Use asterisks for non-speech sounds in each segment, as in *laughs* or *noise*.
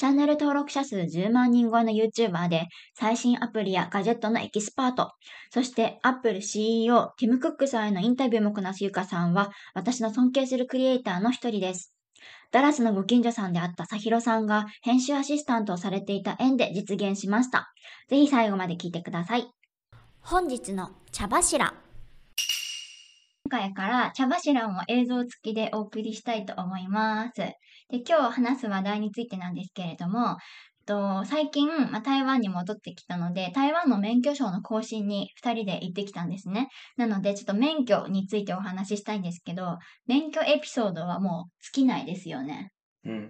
チャンネル登録者数10万人超えの YouTuber で、最新アプリやガジェットのエキスパート、そして Apple CEO ティム・クックさんへのインタビューもこなすゆかさんは、私の尊敬するクリエイターの一人です。ダラスのご近所さんであったさひろさんが編集アシスタントをされていた縁で実現しました。ぜひ最後まで聞いてください。本日の茶柱。今回から茶柱も映像付きでお送りしたいと思います。で今日話す話題についてなんですけれども、と最近、まあ、台湾に戻ってきたので、台湾の免許証の更新に2人で行ってきたんですね。なので、ちょっと免許についてお話ししたいんですけど、免許エピソードはもう尽きないですよね。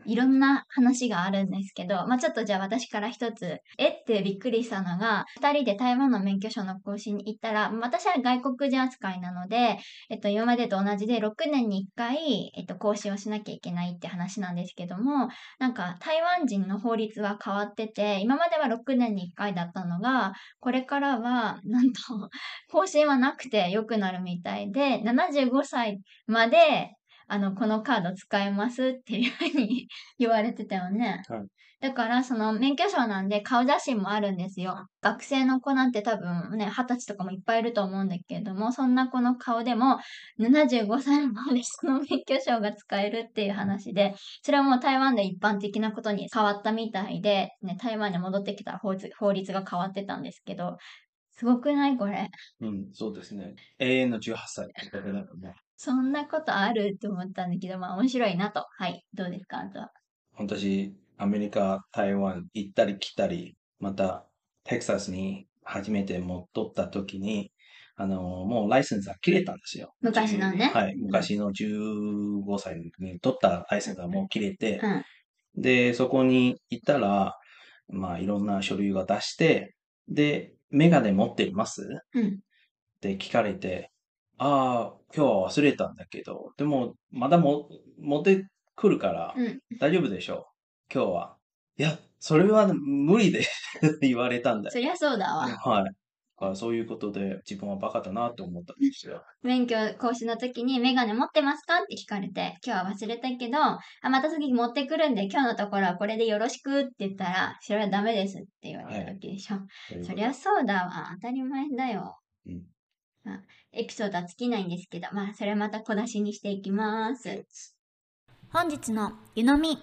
いろんな話があるんですけど、まあ、ちょっとじゃあ私から一つ、えってびっくりしたのが、二人で台湾の免許証の更新に行ったら、私は外国人扱いなので、えっと、今までと同じで6年に1回、えっと、更新をしなきゃいけないって話なんですけども、なんか台湾人の法律は変わってて、今までは6年に1回だったのが、これからは、なんと、更新はなくて良くなるみたいで、75歳まで、あの、このカード使えますっていうふうに言われてたよね。はいだから、その免許証なんで顔写真もあるんですよ。学生の子なんて多分ね、二十歳とかもいっぱいいると思うんだけれども、そんな子の顔でも75歳までその免許証が使えるっていう話で、それはもう台湾で一般的なことに変わったみたいで、ね、台湾に戻ってきたら法律法律が変わってたんですけど、すごくない？これ。うん、そうですね。永遠の18歳ってことだからね。そんなことある？って思ったんだけど、まあ面白いなと。はい。どうですか？あとは。私、アメリカ、台湾行ったり来たり、また、テキサスに初めて戻った時に、あの、もうライセンスが切れたんですよ。昔のねはい。昔の15歳に取ったライセンスがもう切れて、うん。で、そこに行ったら、まあ、いろんな書類が出して、で、メガネ持っています？うん。って聞かれて、ああ、今日は忘れたんだけど、でも、まだも持ってくるから、うん。大丈夫でしょう？今日は。いや、それは無理で *laughs* 言われたんだよ。そりゃそうだわ。はい。だからそういうことで自分はバカだなって思ったんですよ。免許講師の時にメガネ持ってますかって聞かれて、今日は忘れたけど、あ、また次持ってくるんで、今日のところはこれでよろしくって言ったら、それはダメですって言われたわけでしょ。そりゃそうだわ。当たり前だよ。うんまあ、エピソードは尽きないんですけど、まあ、それはまた小出しにしていきます。本日の湯飲み。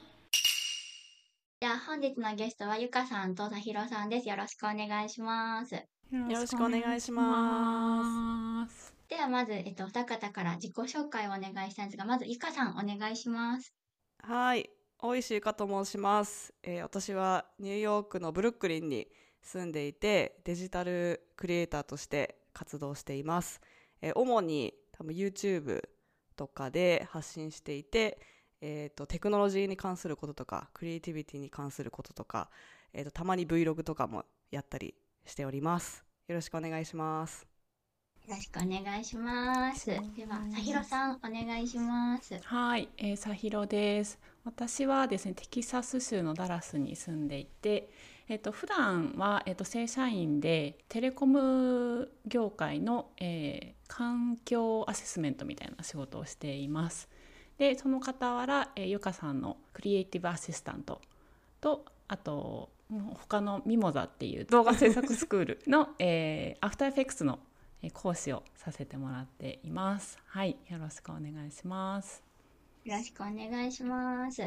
じゃあ、本日のゲストはゆかさんとさひろさんです。よろしくお願いします。よろしくお願いします。では、まず、えっと、お二方から自己紹介をお願いしたいんですが、まず、ゆかさん、お願いします。はい、大石ゆかと申します、えー私はニューヨークのブルックリンに住んでいて、デジタルクリエイターとして活動しています。えー主に多分 YouTube とかで発信していて、えーとテクノロジーに関することとか、クリエイティビティに関することとか、えーとたまに Vlog とかもやったりしております。よろしくお願いします。よろしくお願いします。では、さひろさん、お願いします。はい、えー、さひろです。私はですね、テキサス州のダラスに住んでいて、えっと普段はえっと正社員でテレコム業界の、えー環境アセスメントみたいな仕事をしています。で、その傍ら、えー、ゆかさんのクリエイティブアシスタントとあと他のミモザっていう動画制作スクールの、*laughs* えー、アフターエフェクツのえー講師をさせてもらっています。はい、よろしくお願いします。よろしくお願いします。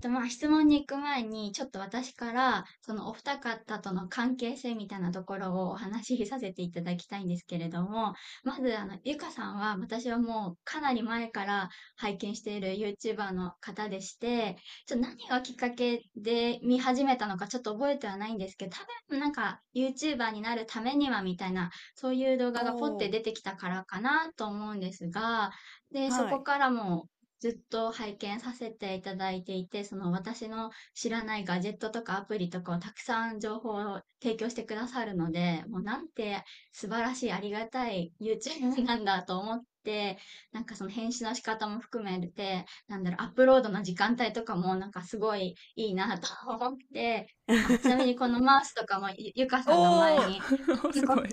とまあ、質問に行く前に、ちょっと私から、そのお二方との関係性みたいなところをお話しさせていただきたいんですけれども、まず、あの、ゆかさんは、私はもうかなり前から拝見している YouTuber の方でして、ちょっと何がきっかけで見始めたのかちょっと覚えてはないんですけど、多分なんか YouTuber になるためにはみたいな、そういう動画がポッて出てきたからかなと思うんですが、で、はい。そこからもずっと拝見させていただいていて、その私の知らないガジェットとかアプリとかをたくさん情報を提供してくださるので、もうなんて素晴らしいありがたい YouTube なんだと思って、なんかその編集の仕方も含めて、なんだろう、アップロードの時間帯とかもなんかすごいいいなと思って、あちなみにこのマウスとかもゆゆかさんの前に *laughs* すごい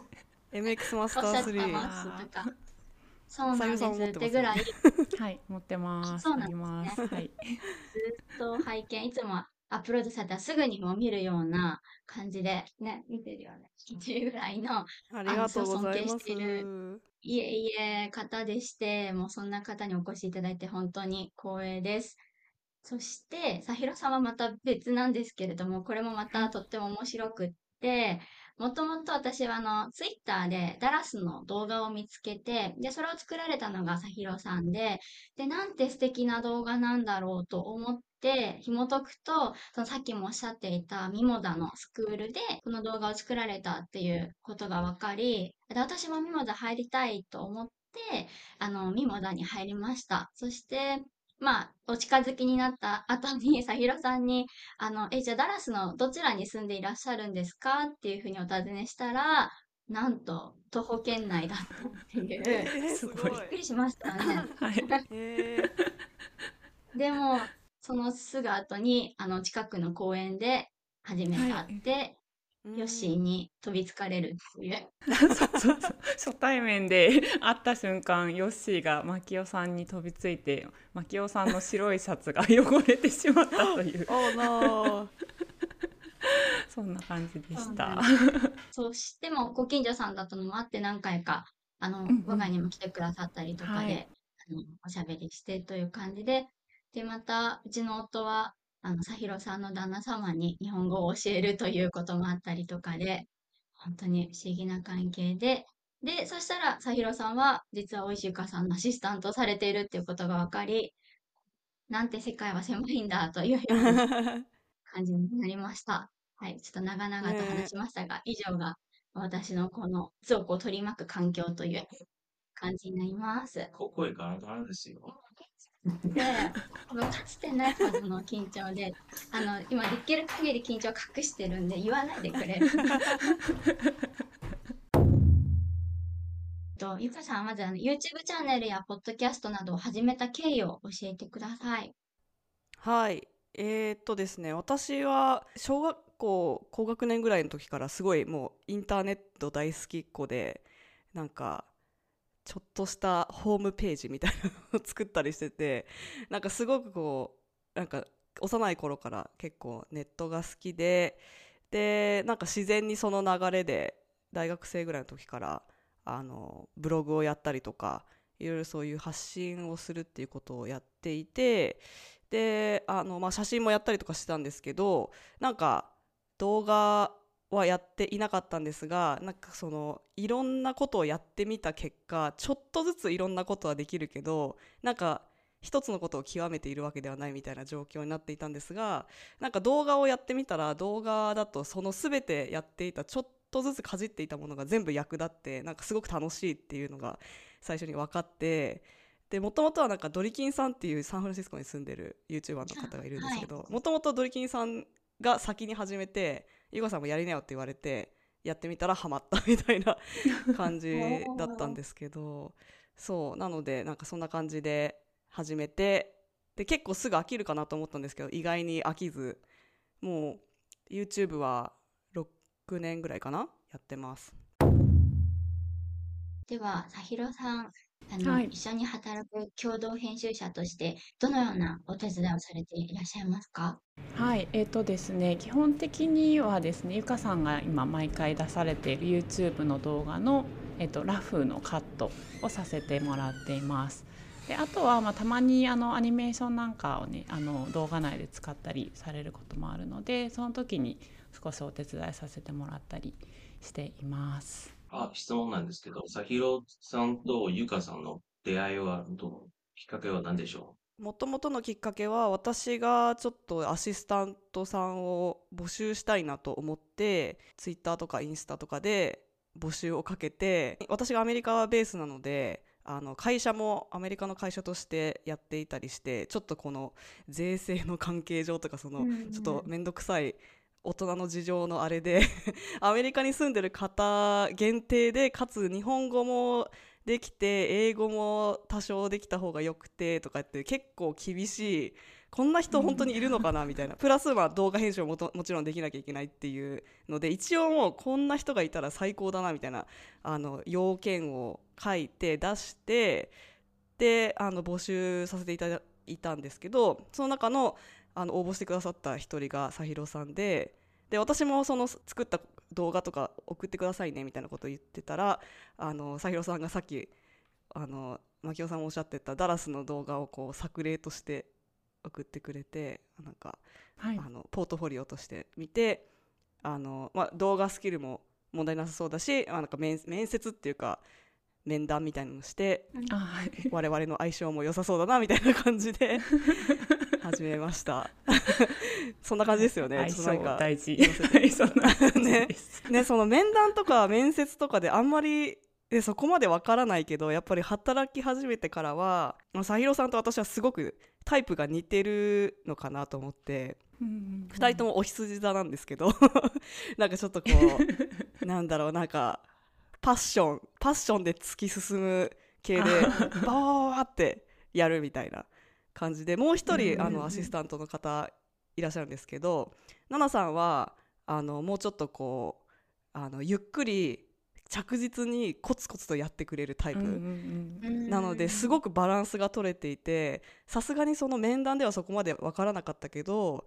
MX マスおターっしゃってた3マウスとか。そうなんです。ってぐらい、はい持ってますそうなんありますはいずっと拝見、いつもアップロードされたらすぐにもう見るような感じで、ね、見てるよね。っていうぐらいの、ありがとう尊敬してす。いえいえ方でして、もうそんな方にお越しいただいて本当に光栄です。そして、さひろさんはまた別なんですけれども、これもまたとっても面白くって、もともと私はあの、ツイッターでダラスの動画を見つけて、で、それを作られたのがさひろさんで、で、なんて素敵な動画なんだろうと思って、紐解くと、そのさっきもおっしゃっていたミモダのスクールで、この動画を作られたっていうことが分かり、で私もミモダ入りたいと思って、あの、ミモダに入りました。そして、まあ、お近づきになった後に、*laughs* さひろさんに、あの、え、じゃあダラスのどちらに住んでいらっしゃるんですかっていうふうにお尋ねしたら、なんと、徒歩圏内だったっていう。えー *laughs* すごいびっくりしましたね。*laughs* はいえーでも、そのすぐ後に、あの、近くの公園で初めて会って、ヨッシーに飛びつかれるっていう。*laughs* そうそうそう。初対面で *laughs* 会った瞬間ヨッシーがマキオさんに飛びついてマキオさんの白いシャツが汚れてしまったという。おーなー。*laughs* そんな感じでした。そしても、ご近所さんだったのもあって、何回か、あの、んうん。我が家にも来てくださったりとかで、はい。あの、おしゃべりしてという感じで、で、また、うちの夫は、あの、さひろさんの旦那様に日本語を教えるということもあったりとかで、本当に不思議な関係で、で、そしたら、さひろさんは、実はおいしゆかさんのアシスタントをされているっていうことが分かり、なんて世界は狭いんだというような感じになりました。はい、ちょっと長々と話しましたが、以上が私のこの倉庫を取り巻く環境という感じになります。こ声ガラガラですよ。で、多分かつてないほどの緊張で、あの、今できる限り緊張を隠してるんで言わないでくれる。*laughs* とゆかさんはまずあの YouTube チャンネルやポッドキャストなどを始めた経緯を教えてください。はい。えーっとですね、私は小学校高学年ぐらいの時からすごいもうインターネット大好きっ子で、なんかちょっとしたホームページみたいなのを作ったりしてて、なんかすごくこう、なんか幼い頃から結構ネットが好きで、で、なんか自然にその流れで大学生ぐらいの時からあのブログをやったりとか、いろいろそういう発信をするっていうことをやっていて、であの、まあ、写真もやったりとかしてたんですけどなんか動画はやっていなかったんですがなんかそのいろんなことをやってみた結果ちょっとずついろんなことはできるけどなんか一つのことを極めているわけではないみたいな状況になっていたんですがなんか動画をやってみたら動画だとその全てやっていたちょっとずつかじっていたものが全部役立ってなんかすごく楽しいっていうのが最初に分かってでもともとはなんかドリキンさんっていうサンフランシスコに住んでる YouTuber の方がいるんですけどもともとドリキンさんが先に始めてゆかさんもやりなよって言われてやってみたらハマったみたいな感じ *laughs* だったんですけどそうなのでなんかそんな感じで始めてで結構すぐ飽きるかなと思ったんですけど意外に飽きずもう YouTube は6年ぐらいかなやってます。では、さひろさん、あの、はい一緒に働く共同編集者として、どのようなお手伝いをされていらっしゃいますか？はい、えっ、とですね、基本的にはですね、ゆかさんが今毎回出されている YouTube の動画の、えっとラフのカットをさせてもらっています。であとは、まあ、たまにあのアニメーションなんかをねあの動画内で使ったりされることもあるのでその時に少しお手伝いさせてもらったりしています。あ、質問なんですけど、さひろさんとゆかさんの出会いはどう、きっかけは何でしょもともとのきっかけは私がちょっとアシスタントさんを募集したいなと思ってツイッターとかインスタとかで募集をかけて私がアメリカベースなのであの会社もアメリカの会社としてやっていたりしてちょっとこの税制の関係上とかそのちょっと面倒くさい大人の事情のあれで *laughs* アメリカに住んでる方限定でかつ日本語もできて英語も多少できた方がよくてとかって結構厳しいこんな人本当にいるのかな *laughs* みたいな。プラスは動画編集ももともちろんできなきゃいけないっていうので一応もうこんな人がいたら最高だなみたいなあの要件を書いて出してであの募集させていただいたんですけどその中のあの応募してくださった一人がさひろさんでで私もその作った動画とか送ってくださいねみたいなことを言ってたらあのさひろさんがさっきあの牧雄さんもおっしゃってたダラスの動画をこう作例として送ってくれてなんかはい。あのポートフォリオとして見てあの、まあ、動画スキルも問題なさそうだし、まあ、なんか面面接っていうか面談みたいなのして我々の相性も良さそうだなみたいな感じで始めました。*laughs* そんな感じですよね。相性大事。ね。ねその面談とか面接とかであんまりでそこまでわからないけどやっぱり働き始めてからはさひろさんと私はすごくタイプが似てるのかなと思ってうん2人ともお羊座なんですけど *laughs* なんかちょっとこう *laughs* なんだろうなんかパッションパッションで突き進む系でバーってやるみたいな感じでもう一人あのアシスタントの方いらっしゃるんですけど奈々さんはあのもうちょっとこうあのゆっくり着実にコツコツとやってくれるタイプ。なのですごくバランスが取れていてさすがにその面談ではそこまで分からなかったけど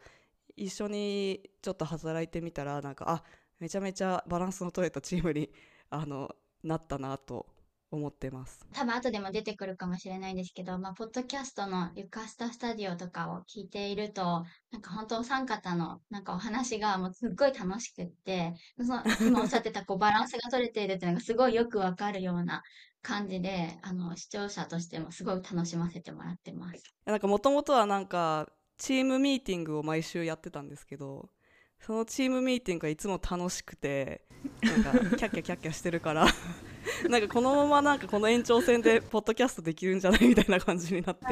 一緒にちょっと働いてみたらなんかあめちゃめちゃバランスの取れたチームにあのなったなと思ってます。多分後でも出てくるかもしれないんですけど、まあ、ポッドキャストのゆかスタスタジオとかを聞いていると、なんか本当お三方のなんかお話がもうすっごい楽しくって、その今おっしゃってたこうバランスが取れているっていうのがすごいよくわかるような感じで、あの視聴者としてもすごい楽しませてもらってます。なんかもともとはなんかチームミーティングを毎週やってたんですけどそのチームミーティングがいつも楽しくてなんかキャッキャキャッキャしてるから *laughs* なんかこのままなんかこの延長戦でポッドキャストできるんじゃないみたいな感じになって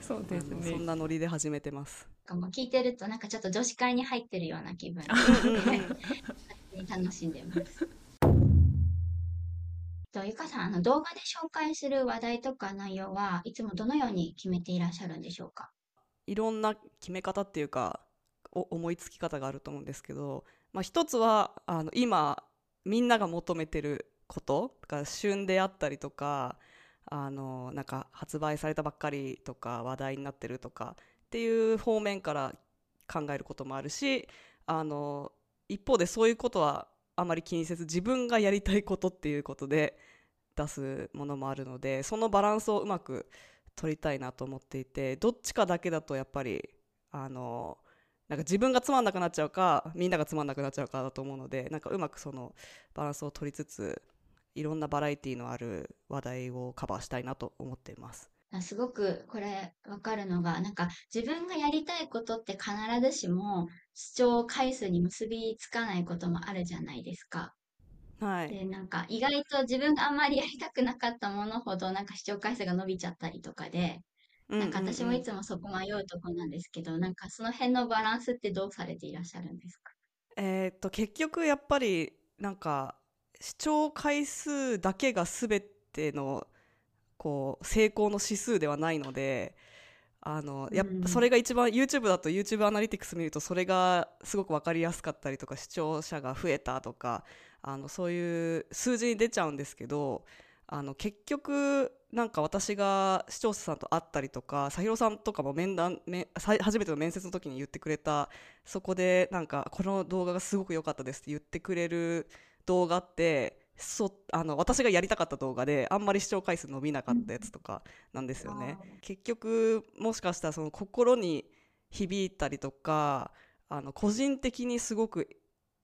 そうですあのそんねなノリで始めてます。聞いてるとなんかちょっと女子会に入ってるような気分 *laughs* 楽しんでます。とゆかさん、あの動画で紹介する話題とか内容はいつもどのように決めていらっしゃるんでしょうか？いろんな決め方っていうかお思いつき方があると思うんですけど、まあ、一つはあの今みんなが求めてることが旬であったりとかあのなんか発売されたばっかりとか話題になってるとかっていう方面から考えることもあるしあの一方でそういうことはあまり気にせず自分がやりたいことっていうことで出すものもあるのでそのバランスをうまく取りたいなと思っていてどっちかだけだとやっぱりあのなんか自分がつまんなくなっちゃうかみんながつまんなくなっちゃうかだと思うのでなんかうまくそのバランスを取りつついろんなバラエティのある話題をカバーしたいなと思っています。あすごくこれわかるのが、なんか自分がやりたいことって必ずしも視聴回数に結びつかないこともあるじゃないですか。はい、で、なんか意外と自分があんまりやりたくなかったものほどなんか視聴回数が伸びちゃったりとかで、なんか私もいつもそこ迷うとこなんですけど、なんかその辺のバランスってどうされていらっしゃるんですか？えーっと結局やっぱりなんか視聴回数だけが全てのこう成功の指数ではないのであのやっうんぱそれが一番 YouTube だと YouTube アナリティクス見るとそれがすごく分かりやすかったりとか視聴者が増えたとかあのそういう数字に出ちゃうんですけどあの結局なんか私が視聴者さんと会ったりとか佐弘さんとかも面談めさ初めての面接の時に言ってくれたそこでなんかこの動画がすごく良かったですって言ってくれる動画ってそあの私がやりたかった動画であんまり視聴回数伸びなかったやつとかなんですよね。結局もしかしたらその心に響いたりとかあの個人的にすごく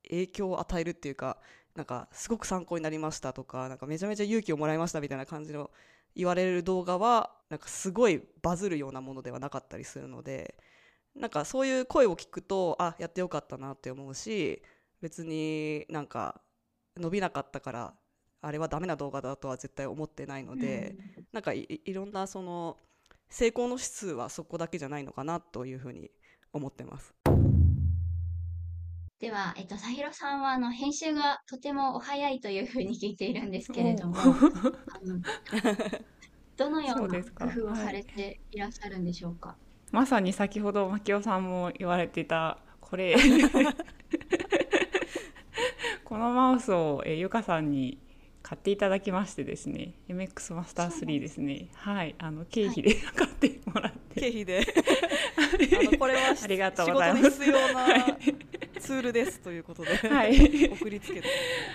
影響を与えるっていうかなんかすごく参考になりましたとかなんかめちゃめちゃ勇気をもらいましたみたいな感じの言われる動画はなんかすごいバズるようなものではなかったりするのでなんかそういう声を聞くとあやってよかったなって思うし別になんか伸びなかったからあれはダメな動画だとは絶対思ってないので、なんかいいろんなその成功の指数はそこだけじゃないのかなというふうに思ってます。では、えっと、さひろさんは、あの、編集がとてもお早いというふうに聞いているんですけれども、どのよそううなですか工夫をされていらっしゃるんでしょうか？まさに先ほど牧雄さんも言われていたこれ。*laughs* このマウスを、えーゆかさんに買っていただきましてですね。MX マスター3ですね。はい。あの経費で *laughs* 買ってもらって、経費で。*laughs* あのこれはありがとう仕ございます。事に必要なツールですということで、はい *laughs* 送りつけて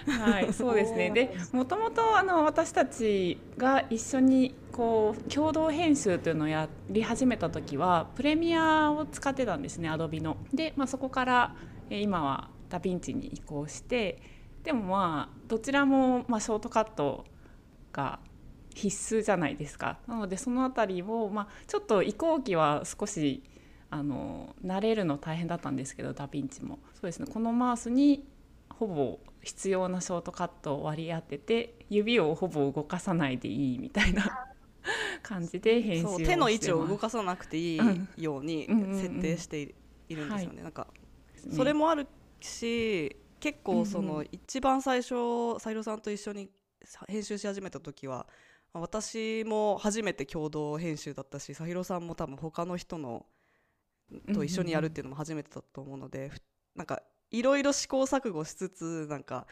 はい、そうですね。で、もともとあの私たちが一緒にこう共同編集というのをやり始めた時はプレミアを使ってたんですね、アドビの。で、まあそこからえー今はダヴィンチに移行して、でもまあどちらもまあショートカットが必須じゃないですか。なのでそのあたりをまあちょっと移行期は少しあの慣れるの大変だったんですけどダヴィンチも。そうですね。このマウスにほぼ必要なショートカットを割り当てて指をほぼ動かさないでいいみたいな *laughs* 感じで編集手の位置を動かさなくていいうんように設定していいるんですよね。はい。なんかねそれもあるし結構その一番最初サヒロさんと一緒にさ編集し始めた時はまあ私も初めて共同編集だったしサヒロさんも多分他の人のと一緒にやるっていうのも初めてだと思うので、ふなんかいろいろ試行錯誤しつつなんか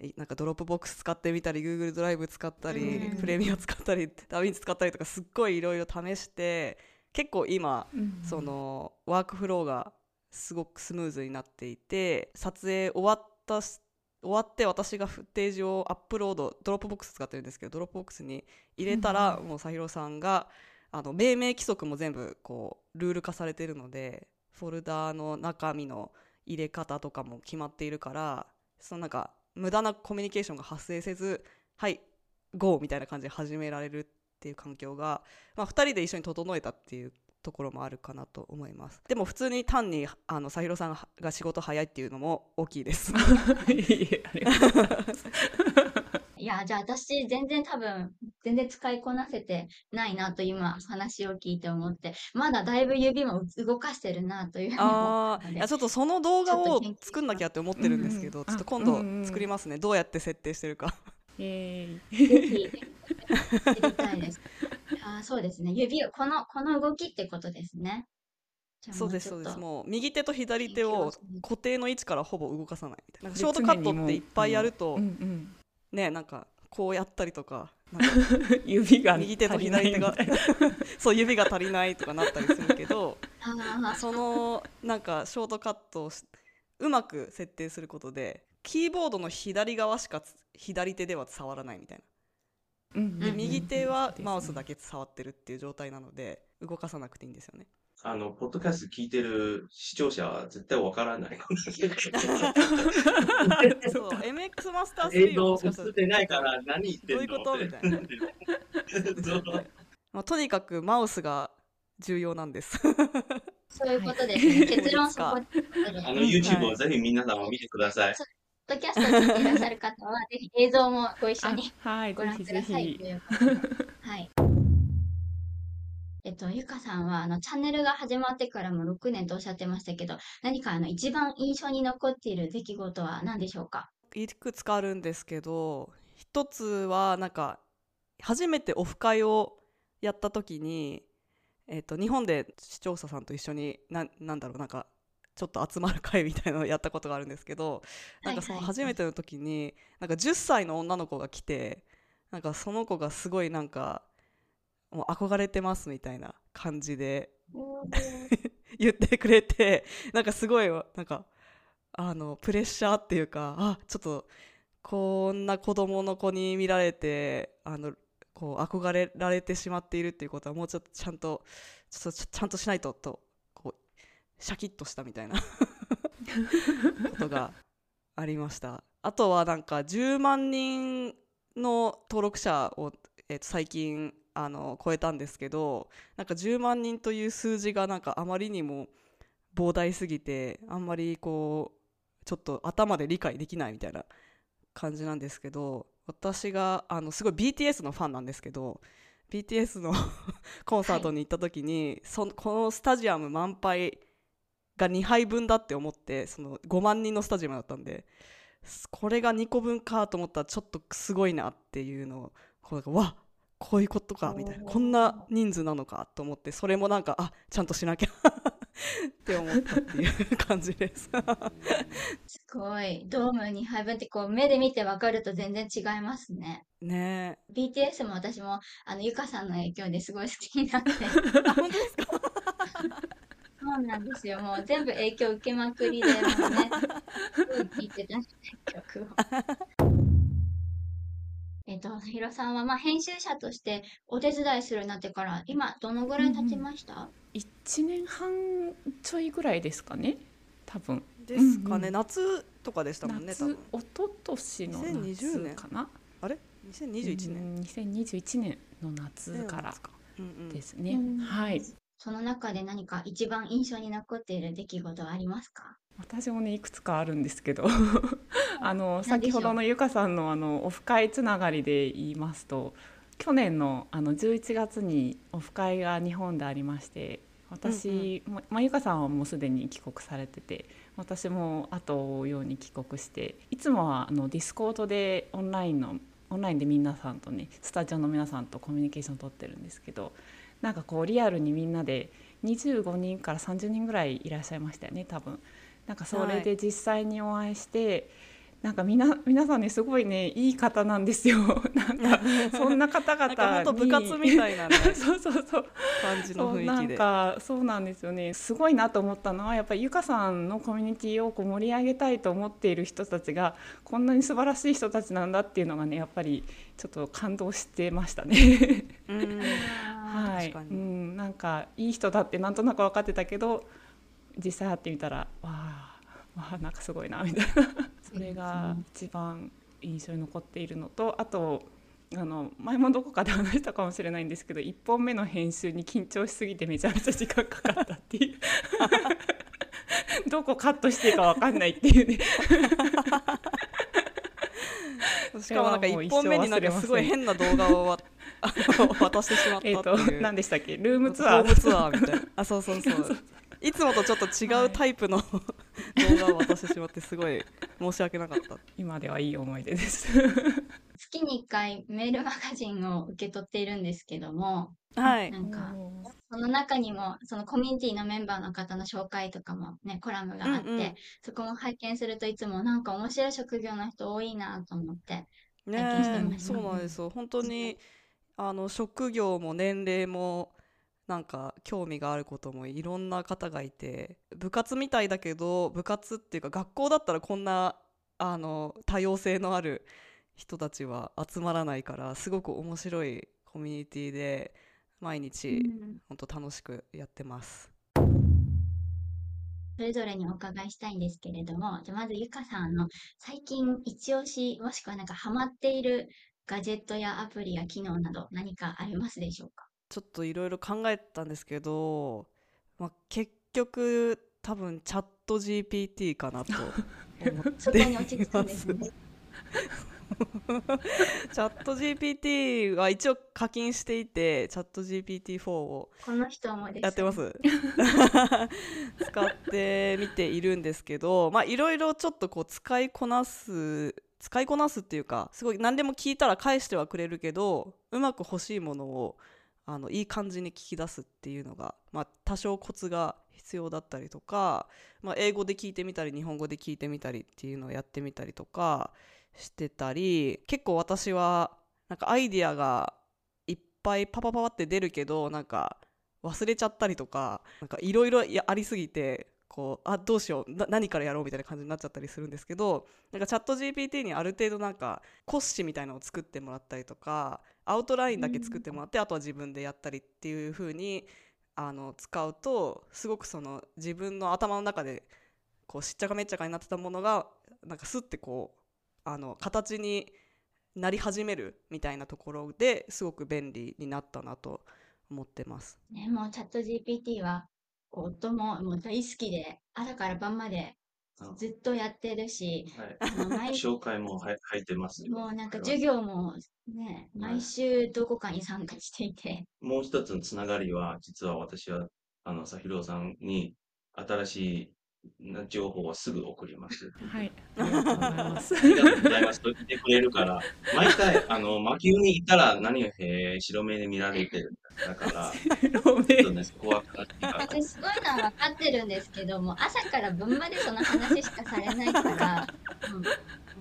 いなんか Dropbox 使ってみたり Google ドライブ使ったり、うんプレミア使ったりダヴィンチ使ったりとかすっごいいろいろ試して結構今うんそのワークフローがすごくスムーズになっていて撮影終わったし終わって私がフッテージをアップロード Dropbox 使ってるんですけど Dropbox に入れたら、もうさひろさんがあの命名規則も全部こうルール化されてるのでフォルダーの中身の入れ方とかも決まっているからそのなんか無駄なコミュニケーションが発生せずはいゴーみたいな感じで始められるっていう環境が、まあ、2人で一緒に整えたっていうところもあるかなと思います。でも普通に単にあのさひろさんが仕事早いっていうのも大きいです。*laughs* いえいえありがとうございます。いや、じゃあ私、全然多分、全然使いこなせてないなと今、話を聞いて思って、まだだいぶ指も動かしてるなというあったのでーいやちょっとその動画を作んなきゃって思ってるんですけど、ちょっと今度作りますね、どうやって設定してるか。えぜひ、知りたいです。あーそうですね。指を、この、この動きってことですね。そうですそうです。もう右手と左手を固定の位置からほぼ動かさないみたいな。ショートでカットっていっぱいやると、ねなんかこうやったりとかなんか *laughs* 指が右手と足りない左手がそう指が足りないとかなったりするけど *laughs* そのなんかショートカットをしうまく設定することでキーボードの左側しかつ左手では触らないみたいな。右手はマウスだけ触ってるっていう状態なので動かさなくていいんですよねあの、ポッドキャスト聞いてる視聴者は絶対わからない。で *laughs* すそう MX マスター3映像映ってないから何言ってんのどういうことみたいなそうまあ、とにかくマウスが重要なんですそういうことですね。結論そこで。あのポッ YouTube をぜひ皆さんも見てください。ドキャストを聞いらっしゃる方は、ぜひ映像もご一緒にあはいご覧ください。はい。えっと、ゆかさんは、あの、チャンネルが始まってからも6年とおっしゃってましたけど、何かあの、一番印象に残っている出来事は何でしょうか？いくつかあるんですけど一つはなんか初めてオフ会をやった時に、えっと日本で視聴者さんと一緒にななんだろうなんかちょっと集まる会みたいなのをやったことがあるんですけどなんかそのはい。はい初めての時になんか10歳の女の子が来てなんかその子がすごいなんかもう憧れてますみたいな感じで *laughs* 言ってくれてなんかすごいなんかあのプレッシャーっていうかあちょっとこんな子供の子に見られてあのこう憧れられてしまっているっていうことはもうちょっとちゃんとちょっとちちゃんとしないととこうシャキッとしたみたいなことがありました。あとはなんか10万人の登録者を、えーと最近あの超えたんですけどなんか10万人という数字がなんかあまりにも膨大すぎてあんまりこうちょっと頭で理解できないみたいな感じなんですけど私があのすごい BTS のファンなんですけど BTS の *laughs* コンサートに行った時に、そこのスタジアム満杯が2杯分だって思ってその5万人のスタジアムだったんでこれが2個分かと思ったらちょっとすごいなっていうのをこうわこういうことかみたいなこんな人数なのかと思ってそれもなんかあちゃんとしなきゃ *laughs* って思ったっていう感じですすごい。ドーム2杯分ってこう目で見てわかると全然違いますね。ね BTS も私もあのゆかさんの影響ですごい好きになって。あ本当ですか？そうなんですよ。もう全部影響受けまくりで、もうね、すごい聴いてた曲を。えっと、ひろさんは、まあ、編集者としてお手伝いするようになってから、今、どのぐらい経ちました、1年半ちょいぐらいですかね多分。ですかね、うんうん。夏とかでしたもんね多夏分。一昨年の2020夏かな？あれ？2021年、うん2021年の夏からうんうん。ですね、うん。はいその中で何か一番印象に残っている出来事はありますか？私もねいくつかあるんですけど。*laughs* あの先ほどのゆかさんのあのオフ会つながりで言いますと去年のあの11月にオフ会が日本でありまして私、ままあゆかさんはもうすでに帰国されてて私も後を追うように帰国していつもはあの Discord でオンラインのオンラインで皆さんとねスタジオの皆さんとコミュニケーション取ってるんですけどなんかこうリアルにみんなで25人から30人ぐらいいらっしゃいましたよね多分。なんかそれで実際にお会いして、なんかみな皆さんねすごいねいい方なんですよ。*laughs* なんかそんな方々なんに部活みたいなね。*laughs* そうそうそう。感じの雰囲気で。かそうなんですよね。すごいなと思ったのはやっぱりゆかさんのコミュニティをこう盛り上げたいと思っている人たちがこんなに素晴らしい人たちなんだっていうのがねやっぱりちょっと感動してましたね。うん *laughs* はい、うん、なんかいい人だってなんとなく分かってたけど実際会ってみたらわあわあなんかすごいなみたいな。それが一番印象に残っているのとあとあの前もどこかで話したかもしれないんですけど1本目の編集に緊張しすぎてめちゃめちゃ時間かかったっていう。*laughs* どこカットしていいか分かんないっていうね。*laughs* しかもなんかそれはもう1本目になんかすごい変な動画を *laughs* 渡してしまったってえっという何でしたっけ？ルームホツアー。ームツアーみたいな。*laughs* あそうそうそう。いつもとちょっと違うタイプの動画を渡してしまってすごい申し訳なかった。今ではいい思い出です。月に1回メールマガジンを受け取っているんですけども、はい。なんか、その中にも、そのコミュニティのメンバーの方の紹介とかもね、コラムがあって、うんうん。そこも拝見するといつもなんか面白い職業の人多いなと思って。ね拝見してえましたそうなんですよ。本当にあの職業も年齢もなんか興味があることもいろんな方がいて部活みたいだけど部活っていうか学校だったらこんなあの多様性のある人たちは集まらないからすごく面白いコミュニティで毎日うん本当楽しくやってます。それぞれにお伺いしたいんですけれども、じゃあまずゆかさんの最近一押し、もしくはなんかハマっているガジェットやアプリや機能など何かありますでしょうか？ちょっといろいろ考えたんですけど、まあ、結局多分チャット GPT かなと *laughs* 思ってそこに落ち着くんですね。*laughs* チャット GPT は一応課金していてチャット GPT4 をこの人。やってます *laughs* 使ってみているんですけどまあいろいろちょっとこう使いこなす使いこなすっていうかすごい何でも聞いたら返してはくれるけどうまく欲しいものをあのいい感じに聞き出すっていうのが、まあ、多少コツが必要だったりとか、まあ、英語で聞いてみたり日本語で聞いてみたりっていうのをやってみたりとかしてたり結構私はなんかアイディアがいっぱいパパパパって出るけどなんか忘れちゃったりとかなんかいろいろありすぎてこうあどうしような何からやろうみたいな感じになっちゃったりするんですけどなんかチャット GPT にある程度なんか骨子みたいなのを作ってもらったりとかアウトラインだけ作ってもらって、あとは自分でやったりっていう風にあの使うとすごくその自分の頭の中でこうしっちゃかめっちゃかになってたものがなんかスッてこうあの形になり始めるみたいなところですごく便利になったなと思ってます。ね、もうチャット GPT は、夫ももう大好きで、朝から晩まで、うんずっとやってるし、はい。紹介も入入ってますよ。もうなんか授業もね、はい毎週どこかに参加していて、もう一つのつながりは、実は私は、あの、さひろさんに新しいな情報をすぐ送ります。はい、ありがとうございます。ありがとうございますと言ってくれるから、毎回、あの、魔球に行ったら何をへ白目で見られてるんだから、ちょっとね、そこは悲しいから。私すごいのは分かってるんですけども、朝から晩までその話しかされないから、うん、う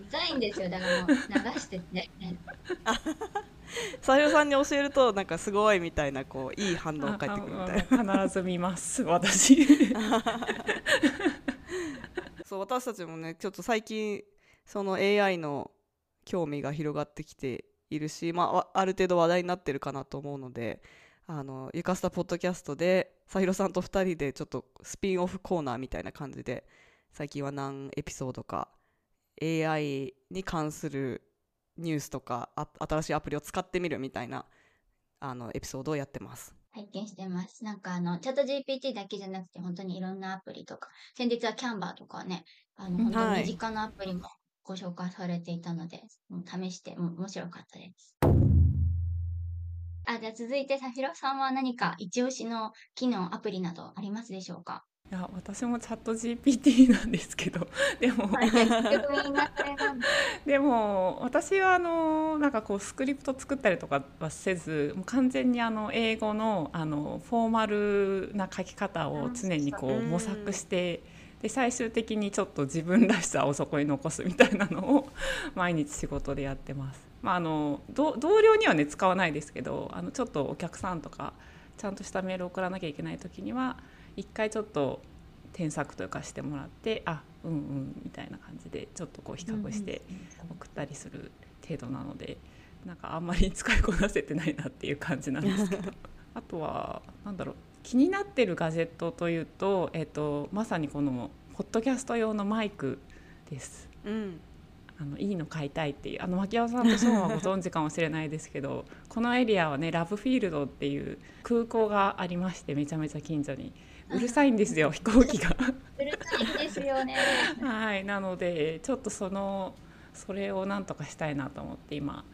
ざいんですよ、だからもう流してて。*laughs* *laughs* さひろさんに教えるとなんかすごいみたいなこういい反応返ってくるみたいな。必ず見ます、私。*laughs* そう私たちもねちょっと最近その AI の興味が広がってきているし、まあわ、ある程度話題になってるかなと思うのであのゆかすたポッドキャストでさひろさんと2人でちょっとスピンオフコーナーみたいな感じで最近は何エピソードか AI に関するニュースとかあ新しいアプリを使ってみるみたいなあのエピソードをやってます。拝見してます。なんかあの、チャット GPT だけじゃなくて、本当にいろんなアプリとか、先日はキャンバーとかね、あの、本当はいに身近なアプリもご紹介されていたので、もう試して、もう面白かったです。あ、じゃあ続いて、さひろさんは何か一押しの機能、アプリなどありますでしょうか？いや私もチャット GPT なんですけど *laughs* でも。でも私はあのなんかこうスクリプト作ったりとかはせずもう完全にあの英語のあのフォーマルな書き方を常にこううん模索してで最終的にちょっと自分らしさをそこに残すみたいなのを *laughs* 毎日仕事でやってます。まあ、あのど同僚にはね使わないですけどあのちょっとお客さんとかちゃんとしたメールを送らなきゃいけない時には一回ちょっと添削というかしてもらってあうんうんみたいな感じでちょっとこう比較して送ったりする程度なのでなんかあんまり使いこなせてないなっていう感じなんですけど。*laughs* あとはなんだろう気になってるガジェットというと,、えっとまさにこのポッドキャスト用のマイクです。うん。あのいいの買いたいっていうあの牧山さんとショーンはご存知かもしれないですけどこのエリアはねラブフィールドっていう空港がありましてめちゃめちゃ近所にうるさいんですよ *laughs* 飛行機が。うるさいですよね。*laughs* はいなのでちょっとそのそれをなんとかしたいなと思って今、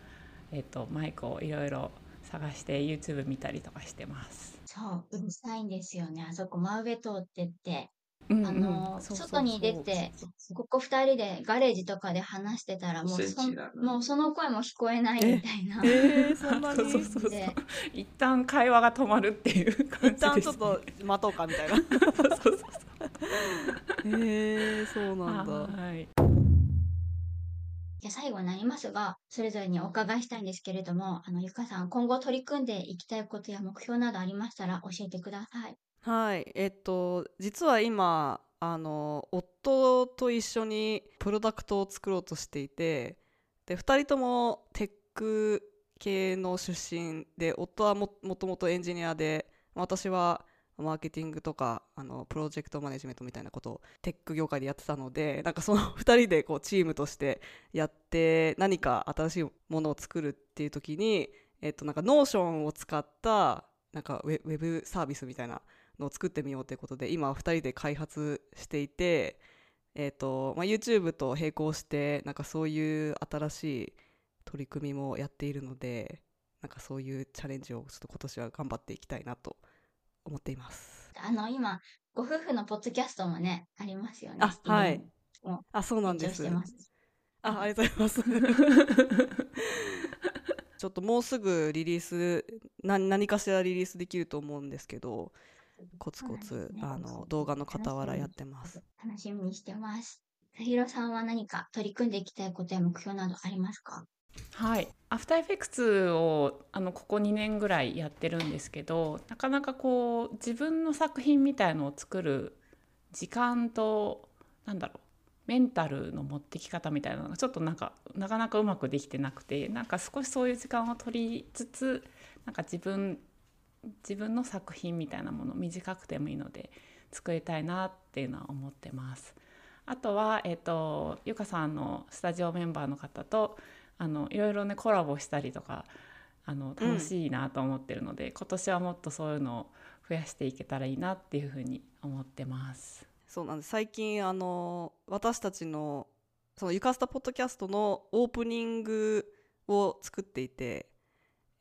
えっとマイクをいろいろ探して YouTube 見たりとかしてます。そう、うるさいんですよね。あそこ真上通ってって、うんうんあの、そうそうそう外に出て、ここ二人でガレージとかで話してたら、もうそもうその声も聞こえないみたいな。えー、そんなに？そうそうそうそうで一旦会話が止まるっていう感じです、ね、一旦ちょっと待とうかみたいな。そうそうそうへ *laughs* えそうなんだ。はいじゃあ最後になりますが、それぞれにお伺いしたいんですけれども、あの、ゆかさん、今後取り組んでいきたいことや目標などありましたら教えてください。はい、えっと実は今あの夫と一緒にプロダクトを作ろうとしていてで2人ともテック系の出身で夫はもともとエンジニアで私はマーケティングとかあのプロジェクトマネジメントみたいなことをテック業界でやってたのでなんかその *laughs* 2人でこうチームとしてやって何か新しいものを作るっていう時に、えっと、なんか Notion を使ったなんかウェウェブサービスみたいなのを作ってみようということで今2人で開発していて、えーとまあ、YouTube と並行してなんかそういう新しい取り組みもやっているのでなんかそういうチャレンジをちょっと今年は頑張っていきたいなと思っています。あの、今、ご夫婦のポッドキャストもね、ありますよね。あはいあそうなんです。あありがとうございます *laughs* ちょっともうすぐリリース何何かしらリリースできると思うんですけどコツコツ、そうなんですね。あの動画の傍らやってます。楽しみにしてます。さひろさんは何か取り組んでいきたいことや目標などありますか？はい、アフターエフェクツをあのここ2年ぐらいやってるんですけどなかなかこう自分の作品みたいのを作る時間となんだろうメンタルの持ってき方みたいなのがちょっとなんかなかなかうまくできてなくてなんか少しそういう時間を取りつつなんか自分自分の作品みたいなもの短くてもいいので作りたいなっていうのは思ってます。あとは、えっとゆかさんのスタジオメンバーの方とあのいろいろねコラボしたりとかあの楽しいなと思ってるので、今年はもっとそういうのを増やしていけたらいいなっていうふうに思ってます。そうなんです最近あの私たちのそのゆかすたポッドキャストのオープニングを作っていて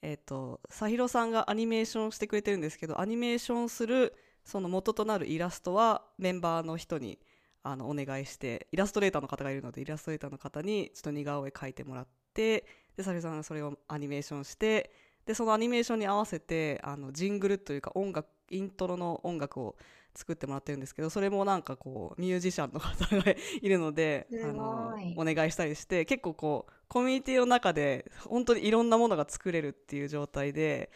えっ、とさひろさんがアニメーションしてくれてるんですけどアニメーションするその元となるイラストはメンバーの人にあのお願いしてイラストレーターの方がいるのでイラストレーターの方にちょっと似顔絵描いてもらってでさひろさんがそれをアニメーションしてでそのアニメーションに合わせてあのジングルというか音楽イントロの音楽を作ってもらってるんですけどそれもなんかこうミュージシャンの方がいるのであのお願いしたりして結構こうコミュニティの中で本当にいろんなものが作れるっていう状態で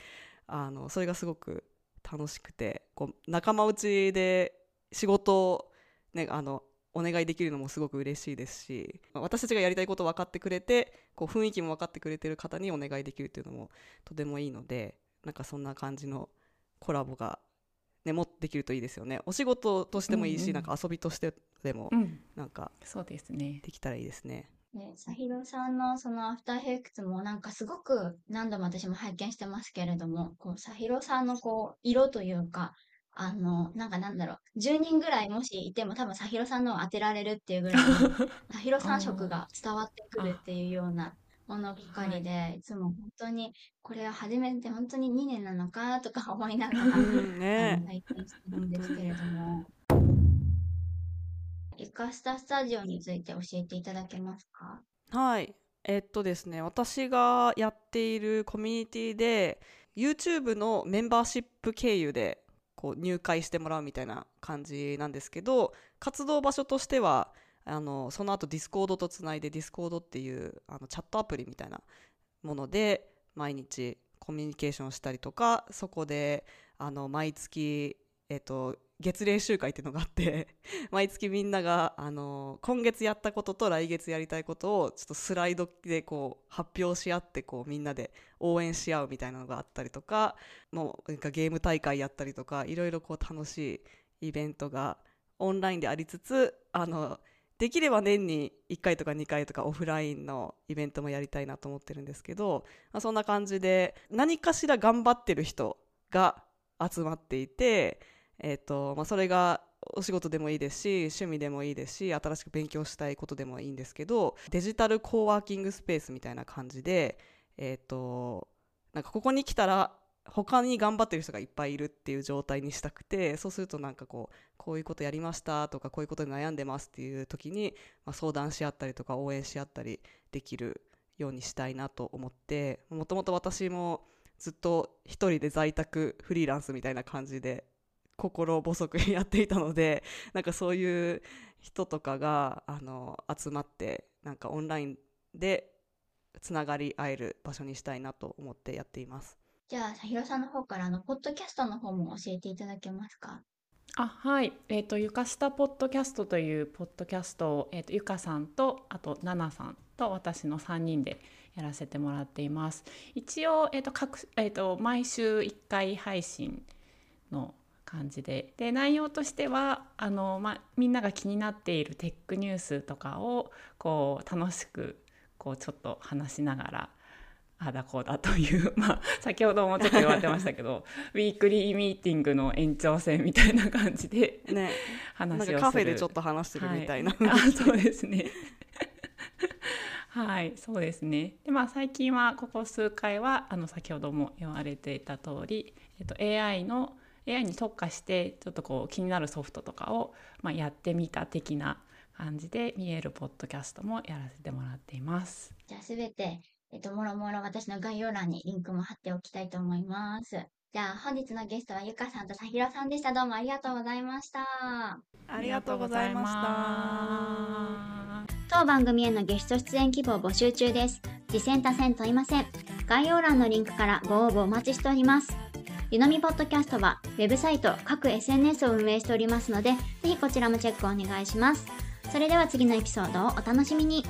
あのそれがすごく楽しくてこう仲間内で仕事を、ね、あのお願いできるのもすごく嬉しいですし私たちがやりたいことを分かってくれてこう雰囲気も分かってくれてる方にお願いできるっていうのもとてもいいのでなんかそんな感じのコラボが、ね、もできるといいですよね。お仕事としてもいいし、うんうん、なんか遊びとしてでも、なんかそうですね。できたらいいですね。ね、さひろさんのそのアフターヘイクスもなんかすごく何度も私も拝見してますけれども、こう、さひろさんのこう、色というか、あの、なんかなんだろう、10人ぐらいもしいても多分さひろさんのを当てられるっていうぐらい、さひろさん色が伝わってくるっていうようなものばかりで、いつも本当にこれを始めて本当に2年なのかとか *laughs* 思いながら、ね、拝見してるんですけれども。イカスタスタジオについて教えていただけますか？はい。えっとですね私がやっているコミュニティで YouTube のメンバーシップ経由でこう入会してもらうみたいな感じなんですけど活動場所としてはあのその後 Discord とつないで Discord っていうあのチャットアプリみたいなもので毎日コミュニケーションしたりとかそこであの毎月、えっと、月例集会っていうのがあって *laughs* 毎月みんながあの今月やったことと来月やりたいことをちょっとスライドでこう発表し合ってこうみんなで応援し合うみたいなのがあったりとかもうなんかゲーム大会やったりとかいろいろこう楽しいイベントがオンラインでありつつあのできれば年に1回とか2回とかオフラインのイベントもやりたいなと思ってるんですけど、まあ、そんな感じで何かしら頑張ってる人が集まっていてえーとまあ、それがお仕事でもいいですし趣味でもいいですし新しく勉強したいことでもいいんですけどデジタルコーワーキングスペースみたいな感じで、えーと、なんかここに来たら他に頑張ってる人がいっぱいいるっていう状態にしたくてそうするとなんかこうこういうことやりましたとかこういうことで悩んでますっていう時に、まあ、相談し合ったりとか応援し合ったりできるようにしたいなと思ってもともと私もずっと一人で在宅フリーランスみたいな感じで心細くやっていたのでなんかそういう人とかがあの集まってなんかオンラインでつながり合える場所にしたいなと思ってやっています。じゃあ、さひろさんの方からあのポッドキャストの方も教えていただけますか？あはい、え、ー、とゆかしたポッドキャストというポッドキャストをえ、ー、とゆかさんとあとななさんと私の3人でやらせてもらっています。一応え、ー、と各えっ、と毎週1回配信の感じでで内容としてはあの、まみんなが気になっているテックニュースとかをこう楽しくこうちょっと話しながらあだこうだという、*laughs* まあ、先ほどもちょっと言われてましたけど *laughs* ウィークリーミーティングの延長線みたいな感じで、ね、話をする。カフェでちょっと話してるみたいな、はい、あそうですね。はい。そうですね。でまあ最近はここ数回はあの先ほども言われていた通り、えっと、AI の AI に特化してちょっとこう気になるソフトとかを、まあ、やってみた的な感じで見えるポッドキャストもやらせてもらっています。じゃあすべて、えっと、もろもろ私の概要欄にリンクも貼っておきたいと思います。じゃあ本日のゲストはゆかさんとさひろさんでした。どうもありがとうございました。ありがとうございました。当番組へのゲスト出演希望募集中です。次戦多戦問いません。概要欄のリンクからご応募お待ちしております。ゆのみポッドキャストは、ウェブサイト、各 SNS を運営しておりますので、ぜひこちらもチェックお願いします。それでは次のエピソードをお楽しみに。